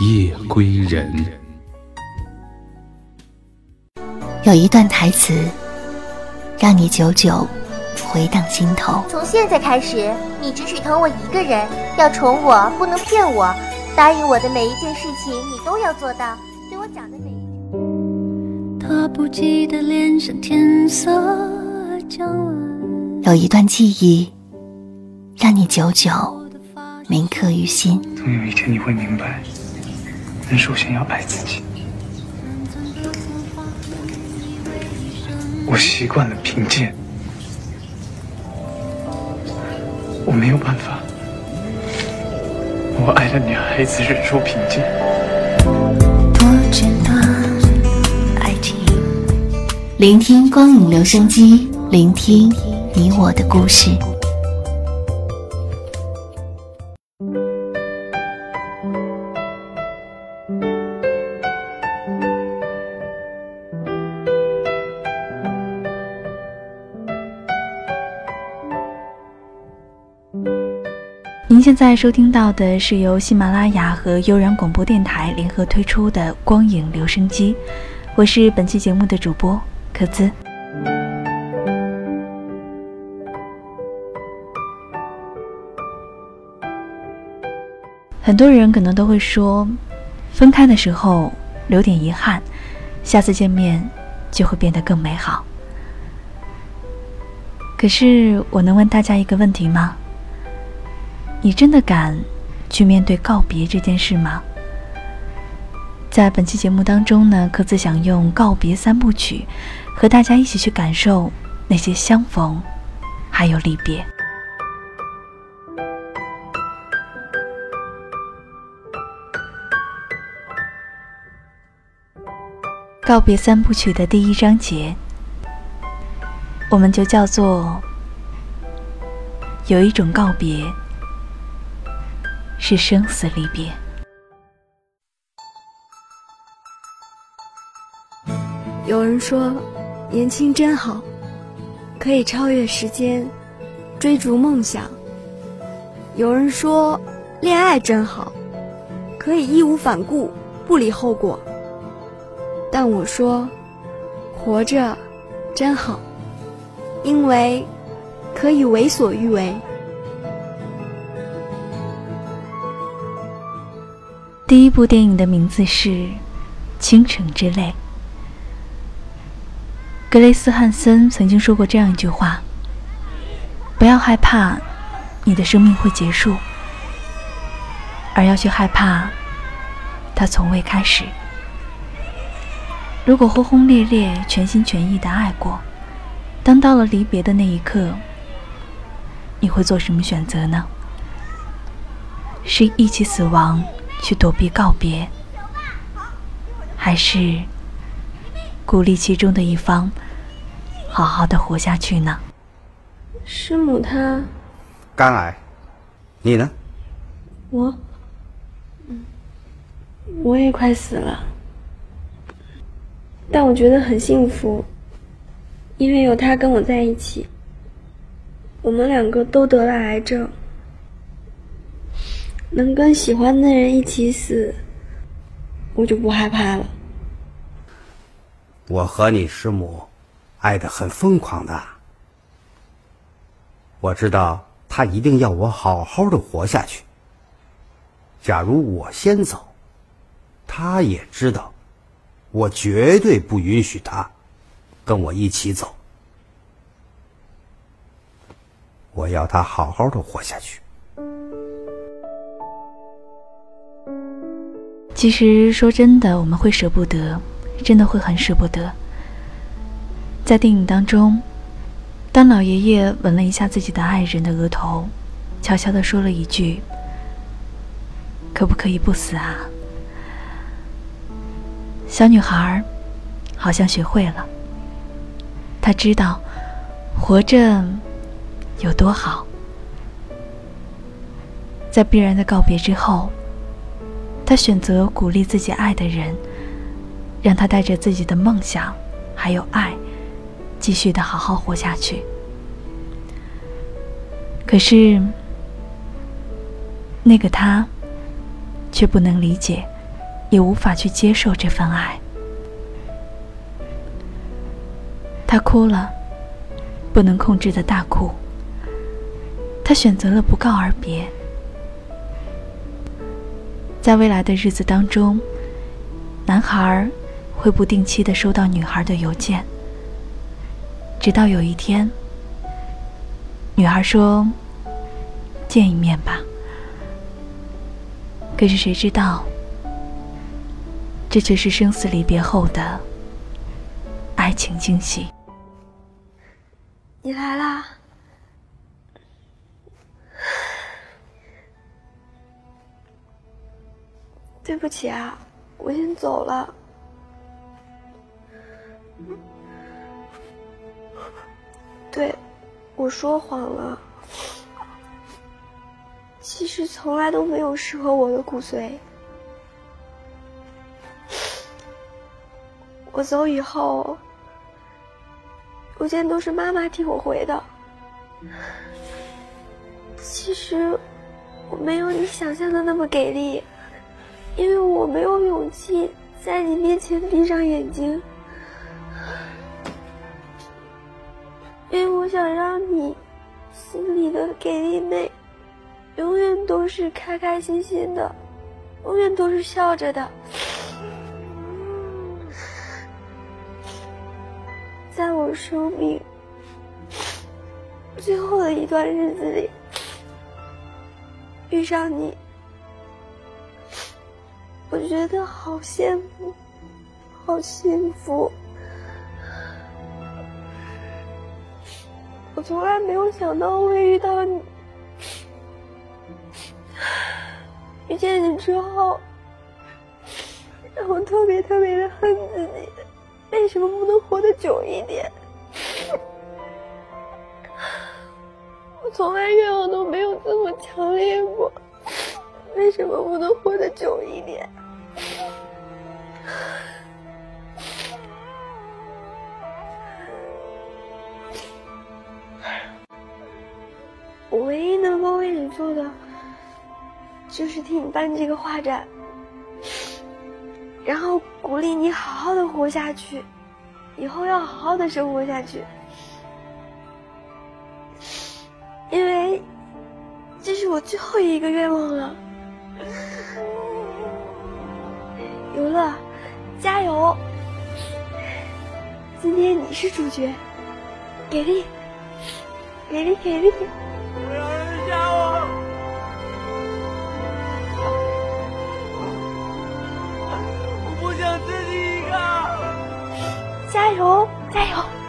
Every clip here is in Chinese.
夜归人。有一段台词，让你久久回荡心头。从现在开始，你只许疼我一个人，要宠我，不能骗我。答应我的每一件事情，你都要做到。对我讲的每一句。他不记得脸上天色将晚。有一段记忆，让你久久铭刻于心。总有一天你会明白，人首先要爱自己。我习惯了贫贱，我没有办法。我爱的女孩子忍受贫贱。多简单，爱情。聆听光影留声机，聆听你我的故事。现在收听到的是由喜马拉雅和悠然广播电台联合推出的光影留声机，我是本期节目的主播可兹。很多人可能都会说，分开的时候留点遗憾，下次见面就会变得更美好。可是，我能问大家一个问题吗？你真的敢去面对告别这件事吗？在本期节目当中呢，各自想用告别三部曲，和大家一起去感受那些相逢，还有离别。告别三部曲的第一章节，我们就叫做有一种告别。是生死离别。有人说，年轻真好，可以超越时间，追逐梦想。有人说，恋爱真好，可以义无反顾，不理后果。但我说，活着真好，因为可以为所欲为。第一部电影的名字是《倾城之泪》。格雷斯·汉森曾经说过这样一句话：“不要害怕你的生命会结束，而要去害怕它从未开始。”如果轰轰烈烈、全心全意的爱过，当到了离别的那一刻，你会做什么选择呢？是一起死亡？去躲避告别，还是鼓励其中的一方好好的活下去呢？师母她肝癌，你呢？我，嗯，我也快死了，但我觉得很幸福，因为有他跟我在一起。我们两个都得了癌症。能跟喜欢的人一起死，我就不害怕了。我和你师母爱的很疯狂的，我知道他一定要我好好的活下去。假如我先走，他也知道，我绝对不允许他跟我一起走。我要他好好的活下去。其实说真的，我们会舍不得，真的会很舍不得。在电影当中，当老爷爷吻了一下自己的爱人的额头，悄悄地说了一句：“可不可以不死啊？”小女孩好像学会了，她知道活着有多好。在必然的告别之后，他选择鼓励自己爱的人，让他带着自己的梦想还有爱，继续的好好活下去。可是，那个他却不能理解，也无法去接受这份爱。他哭了，不能控制的大哭。他选择了不告而别。在未来的日子当中，男孩会不定期的收到女孩的邮件，直到有一天。女孩说：“见一面吧。”可是谁知道，这却是生死离别后的爱情惊喜。你来啦！对不起啊，我先走了。对。我说谎了，其实从来都没有适合我的骨髓。我走以后，邮件都是妈妈替我回的。其实我没有你想象的那么给力，因为我没有勇气在你面前闭上眼睛。因为我想让你心里的给力妹，永远都是开开心心的，永远都是笑着的。在我生命最后的一段日子里，遇上你，我觉得好羡慕，好幸福。我从来没有想到会遇到你，遇见你之后，让我特别特别的恨自己，为什么不能活得久一点？我从来愿望都没有这么强烈过，为什么不能活得久一点？做的，就是替你办这个画展，然后鼓励你好好的活下去，以后要好好的生活下去，因为这是我最后一个愿望了。游乐，加油！今天你是主角，给力，给力，给力！加油！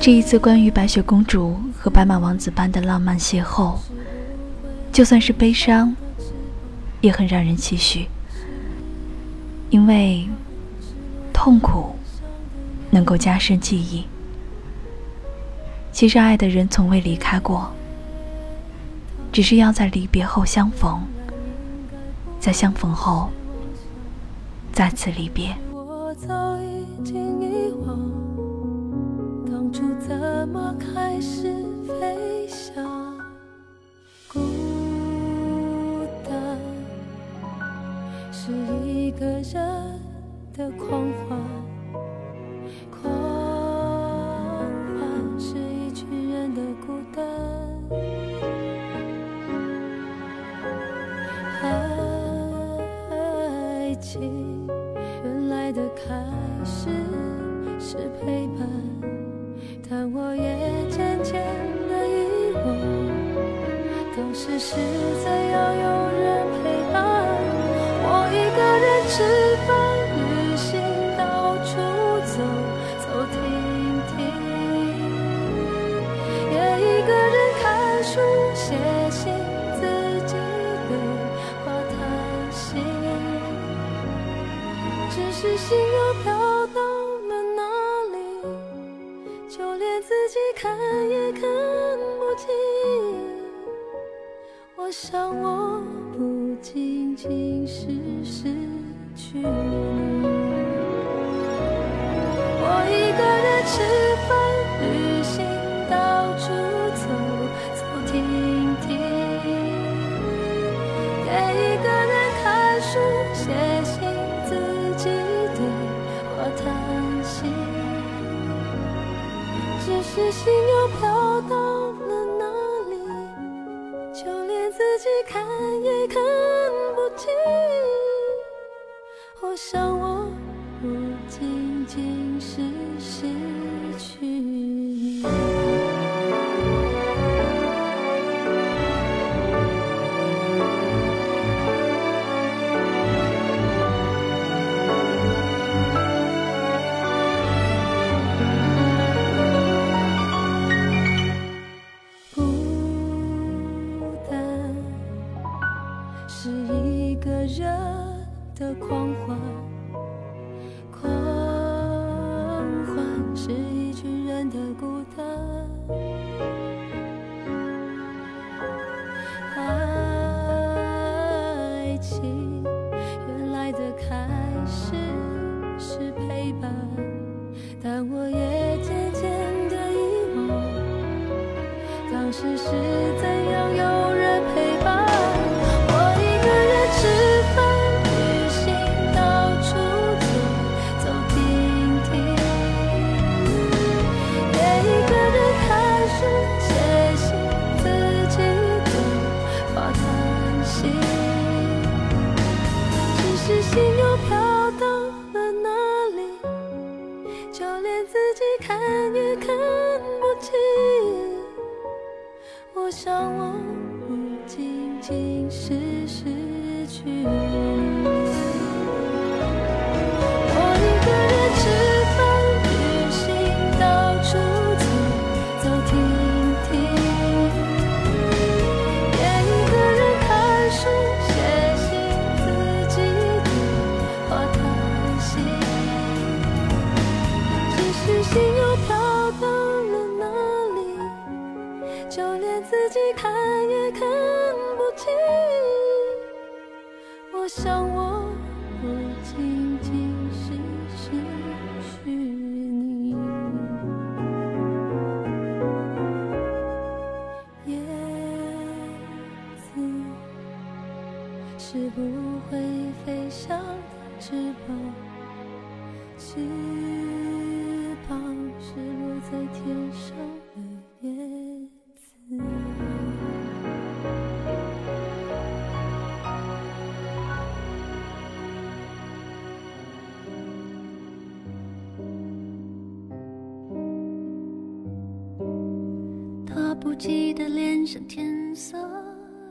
这一次关于白雪公主和白马王子般的浪漫邂逅，就算是悲伤，也很让人唏嘘。因为痛苦能够加深记忆。其实爱的人从未离开过，只是要在离别后相逢，在相逢后再次离别。么？开始飞翔，孤单，是一个人的狂欢，狂欢是一群人的孤单。爱情原来的开始是陪伴。但我也渐渐的遗忘，当时实在要有人我想我不仅仅是失去你，我一个人吃饭、旅行，到处走走停停，也一个人看书、写信，自己对话谈心。只是心又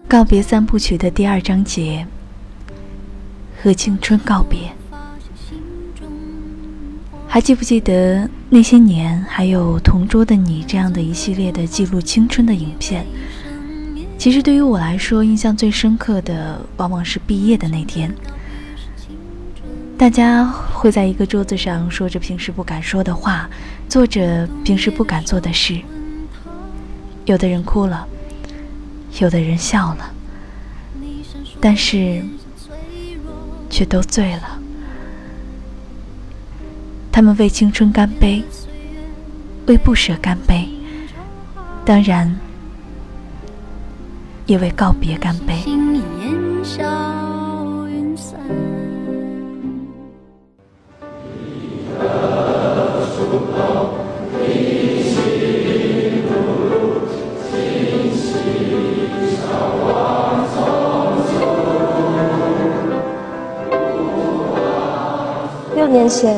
告别三部曲的第二章节，和青春告别。还记不记得那些年，还有《同桌的你》这样的一系列的记录青春的影片？其实对于我来说，印象最深刻的往往是毕业的那天，大家会在一个桌子上说着平时不敢说的话，做着平时不敢做的事。有的人哭了，有的人笑了，但是却都醉了。他们为青春干杯，为不舍干杯，当然也为告别干杯。年前，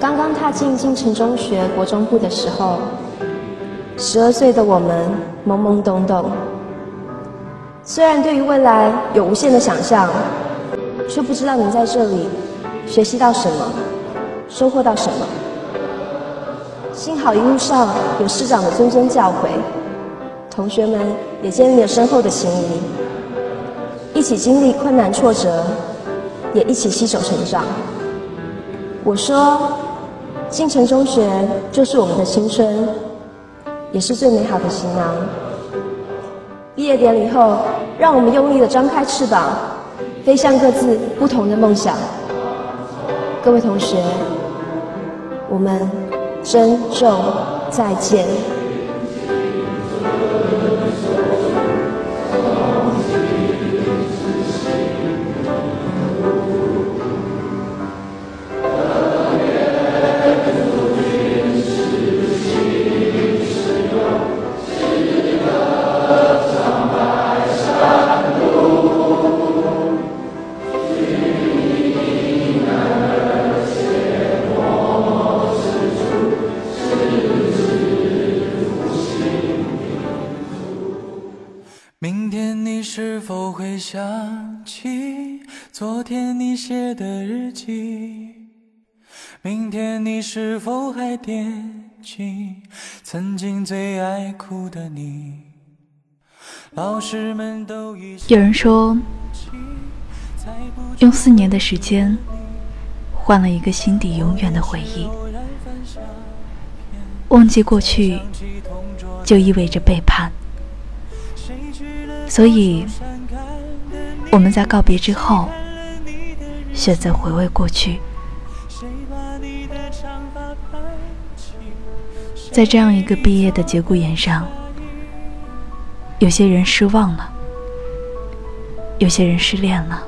刚刚踏进金城中学国中部的时候，十二岁的我们懵懵懂懂。虽然对于未来有无限的想象，却不知道能在这里学习到什么，收获到什么。幸好一路上有师长的谆谆教诲，同学们也建立了深厚的情谊，一起经历困难挫折，也一起携手成长。我说，进城中学就是我们的青春，也是最美好的行囊。毕业典礼后，让我们用力的张开翅膀，飞向各自不同的梦想。各位同学，我们。珍重，再见。你是否会想起昨天你写的日记明天你是否还惦记曾经最爱哭的你？老师们都已有人说，用四年的时间换了一个心底永远的回忆。忘记过去，就意味着背叛。所以，我们在告别之后，选择回味过去。在这样一个毕业的节骨眼上，有些人失望了，有些人失恋了，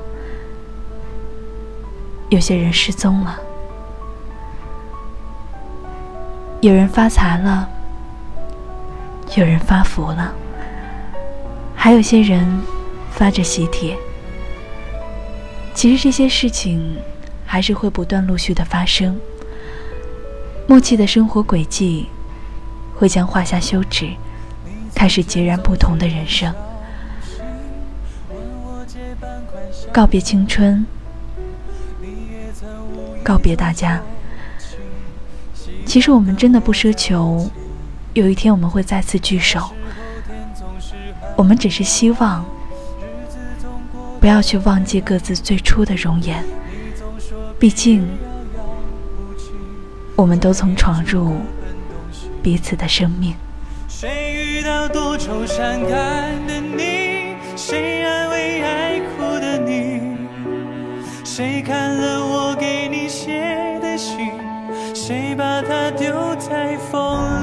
有些人失踪了，有人发财了，有人发福了，还有些人发着喜帖。其实这些事情还是会不断陆续的发生，默契的生活轨迹。会将画下休止，开始截然不同的人生。告别青春，告别大家。其实我们真的不奢求有一天我们会再次聚首，我们只是希望不要去忘记各自最初的容颜。毕竟，我们都曾闯入。彼此的生命。谁遇到多愁善感的你？谁安慰爱哭的你？谁看了我给你写的信？谁把它丢在风里？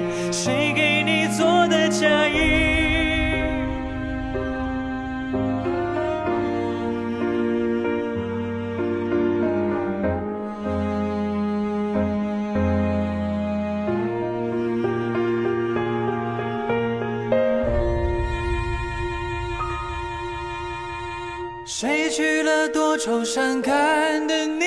愁善感的你，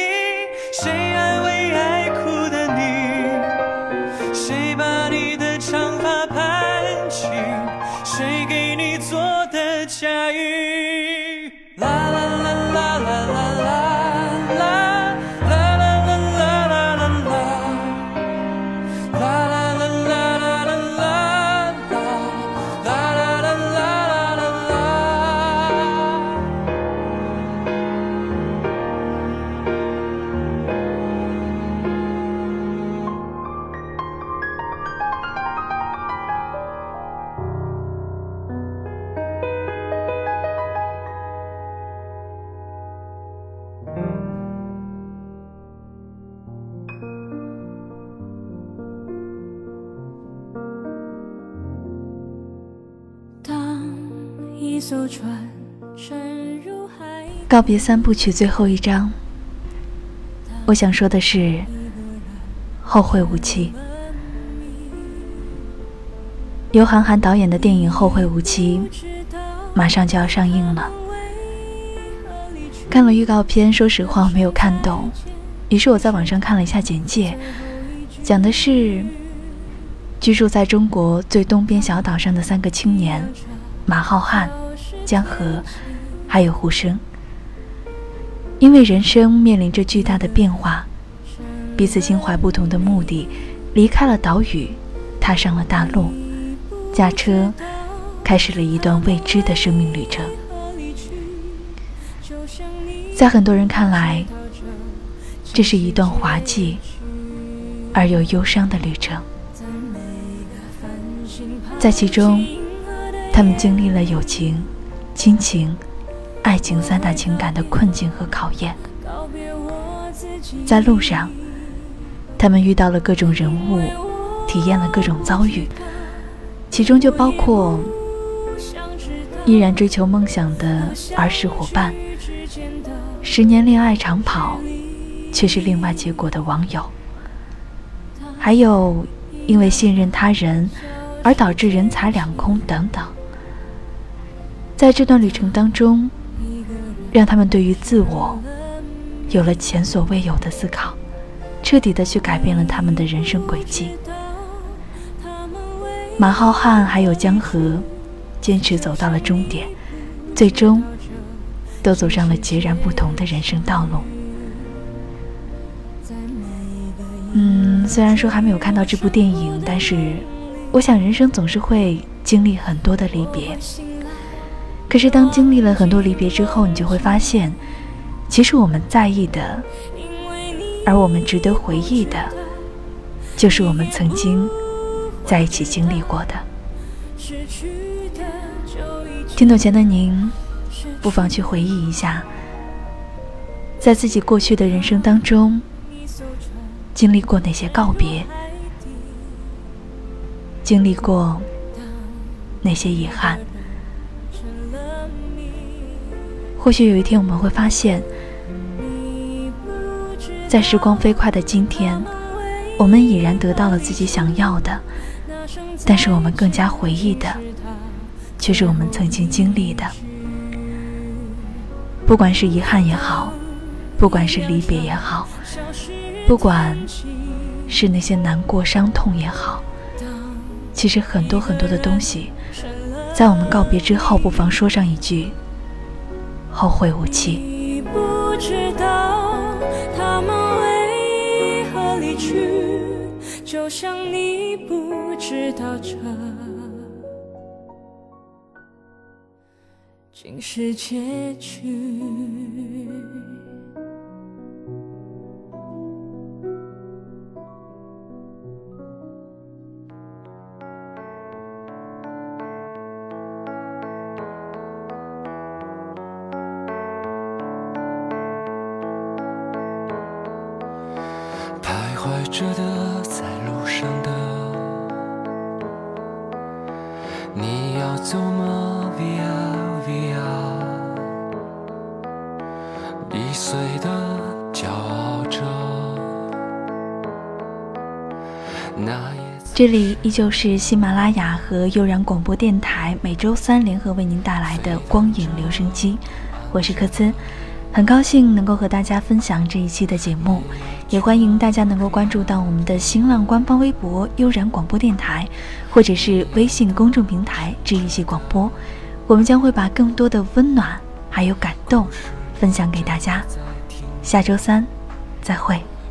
告别三部曲最后一章，我想说的是，后会无期。由韩寒导演的电影《后会无期》马上就要上映了。看了预告片，说实话没有看懂，于是我在网上看了一下简介，讲的是居住在中国最东边小岛上的三个青年马浩瀚、江河，还有胡生。因为人生面临着巨大的变化，彼此心怀不同的目的，离开了岛屿，踏上了大陆，驾车开始了一段未知的生命旅程。在很多人看来，这是一段滑稽而又忧伤的旅程。在其中，他们经历了友情、亲情、爱情三大情感的困境和考验。在路上，他们遇到了各种人物，体验了各种遭遇，其中就包括依然追求梦想的儿时伙伴，十年恋爱长跑却是另外结果的网友，还有因为信任他人而导致人财两空等等。在这段旅程当中，让他们对于自我有了前所未有的思考，彻底的去改变了他们的人生轨迹。马浩瀚还有江河，坚持走到了终点，最终都走上了截然不同的人生道路。嗯，虽然说还没有看到这部电影，但是我想人生总是会经历很多的离别。可是当经历了很多离别之后，你就会发现，其实我们在意的，而我们值得回忆的，就是我们曾经在一起经历过的。听懂前的您，不妨去回忆一下，在自己过去的人生当中，经历过哪些告别，经历过哪些遗憾。或许有一天我们会发现，在时光飞快的今天，我们已然得到了自己想要的，但是我们更加回忆的，却是我们曾经经历的。不管是遗憾也好，不管是离别也好，不管是那些难过、伤痛也好，其实很多很多的东西，在我们告别之后，不妨说上一句。后会无期。你不知道他们为何离去，就像你不知道这竟是结局。这里依旧是喜马拉雅和悠然广播电台每周三联合为您带来的《光影留声机》，我是柯兹，很高兴能够和大家分享这一期的节目，也欢迎大家能够关注到我们的新浪官方微博“悠然广播电台”，或者是微信公众平台“治愈系广播”，我们将会把更多的温暖还有感动分享给大家。下周三再会。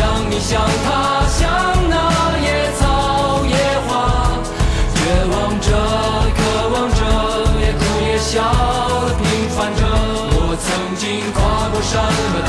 想你，想他，想那野草野花，绝望着，渴望着，也哭也笑，平凡着。我曾经跨过山脉。